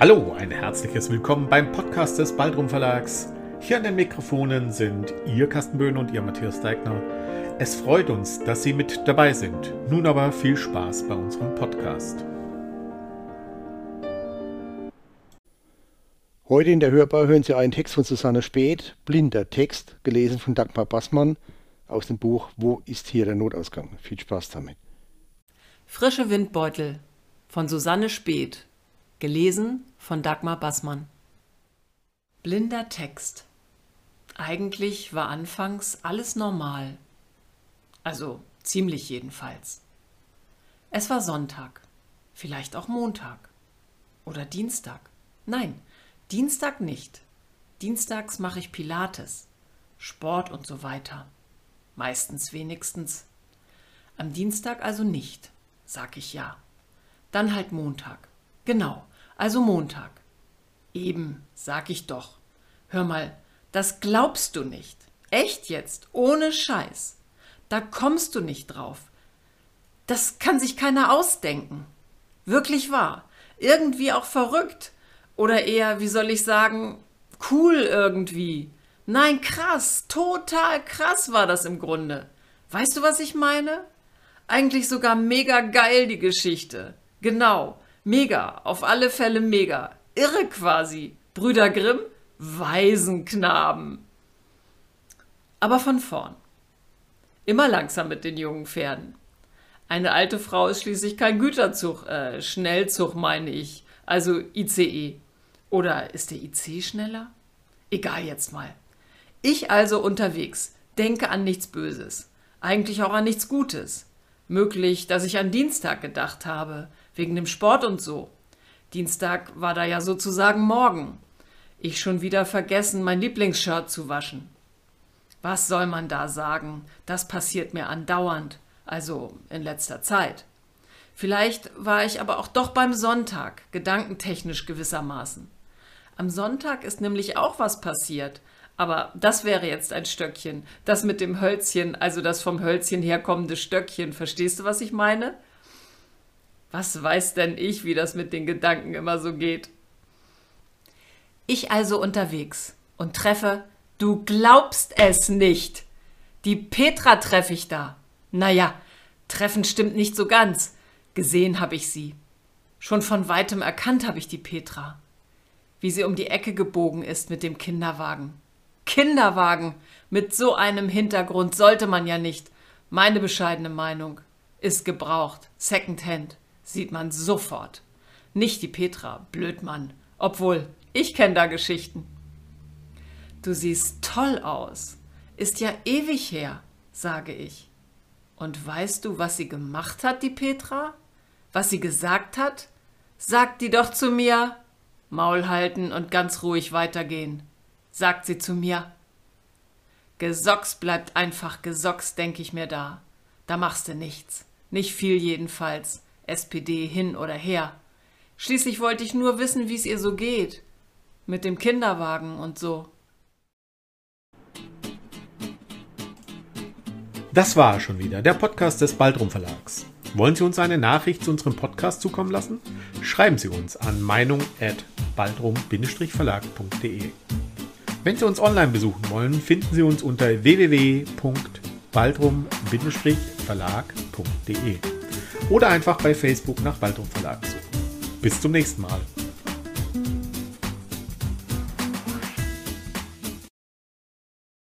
Hallo, ein herzliches Willkommen beim Podcast des Baldrum Verlags. Hier an den Mikrofonen sind Ihr Carsten Böhn und Ihr Matthias Deigner. Es freut uns, dass Sie mit dabei sind. Nun aber viel Spaß bei unserem Podcast. Heute in der Hörbar hören Sie einen Text von Susanne Speth, blinder Text, gelesen von Dagmar Bassmann aus dem Buch Wo ist hier der Notausgang? Viel Spaß damit. Frische Windbeutel von Susanne Speth Gelesen von Dagmar Bassmann. Blinder Text. Eigentlich war anfangs alles normal. Also ziemlich jedenfalls. Es war Sonntag, vielleicht auch Montag oder Dienstag. Nein, Dienstag nicht. Dienstags mache ich Pilates, Sport und so weiter. Meistens wenigstens. Am Dienstag also nicht, sag ich ja. Dann halt Montag. Genau, also Montag. Eben, sag ich doch. Hör mal, das glaubst du nicht. Echt jetzt, ohne Scheiß. Da kommst du nicht drauf. Das kann sich keiner ausdenken. Wirklich wahr. Irgendwie auch verrückt. Oder eher, wie soll ich sagen, cool irgendwie. Nein, krass, total krass war das im Grunde. Weißt du, was ich meine? Eigentlich sogar mega geil die Geschichte. Genau. Mega, auf alle Fälle mega. Irre quasi. Brüder Grimm, Waisenknaben. Aber von vorn. Immer langsam mit den jungen Pferden. Eine alte Frau ist schließlich kein Güterzug, äh, Schnellzug meine ich, also ICE. Oder ist der IC schneller? Egal jetzt mal. Ich also unterwegs, denke an nichts Böses, eigentlich auch an nichts Gutes. Möglich, dass ich an Dienstag gedacht habe, wegen dem Sport und so. Dienstag war da ja sozusagen morgen. Ich schon wieder vergessen, mein Lieblingsshirt zu waschen. Was soll man da sagen? Das passiert mir andauernd, also in letzter Zeit. Vielleicht war ich aber auch doch beim Sonntag, gedankentechnisch gewissermaßen. Am Sonntag ist nämlich auch was passiert, aber das wäre jetzt ein Stöckchen. Das mit dem Hölzchen, also das vom Hölzchen herkommende Stöckchen. Verstehst du, was ich meine? Was weiß denn ich, wie das mit den Gedanken immer so geht? Ich also unterwegs und treffe, du glaubst es nicht. Die Petra treffe ich da. Naja, treffen stimmt nicht so ganz. Gesehen habe ich sie. Schon von weitem erkannt habe ich die Petra. Wie sie um die Ecke gebogen ist mit dem Kinderwagen. Kinderwagen! Mit so einem Hintergrund sollte man ja nicht. Meine bescheidene Meinung. Ist gebraucht. Secondhand sieht man sofort. Nicht die Petra, Blödmann. Obwohl, ich kenne da Geschichten. Du siehst toll aus. Ist ja ewig her, sage ich. Und weißt du, was sie gemacht hat, die Petra? Was sie gesagt hat? Sagt die doch zu mir. Maul halten und ganz ruhig weitergehen. Sagt sie zu mir. Gesocks bleibt einfach Gesocks, denk ich mir da. Da machst du nichts. Nicht viel jedenfalls. SPD hin oder her. Schließlich wollte ich nur wissen, wie es ihr so geht. Mit dem Kinderwagen und so. Das war schon wieder der Podcast des Baldrum Verlags. Wollen Sie uns eine Nachricht zu unserem Podcast zukommen lassen? Schreiben Sie uns an meinung@baldrum-verlag.de. Wenn Sie uns online besuchen wollen, finden Sie uns unter www.baldrum-verlag.de oder einfach bei Facebook nach Waldrum Verlag suchen. Bis zum nächsten Mal.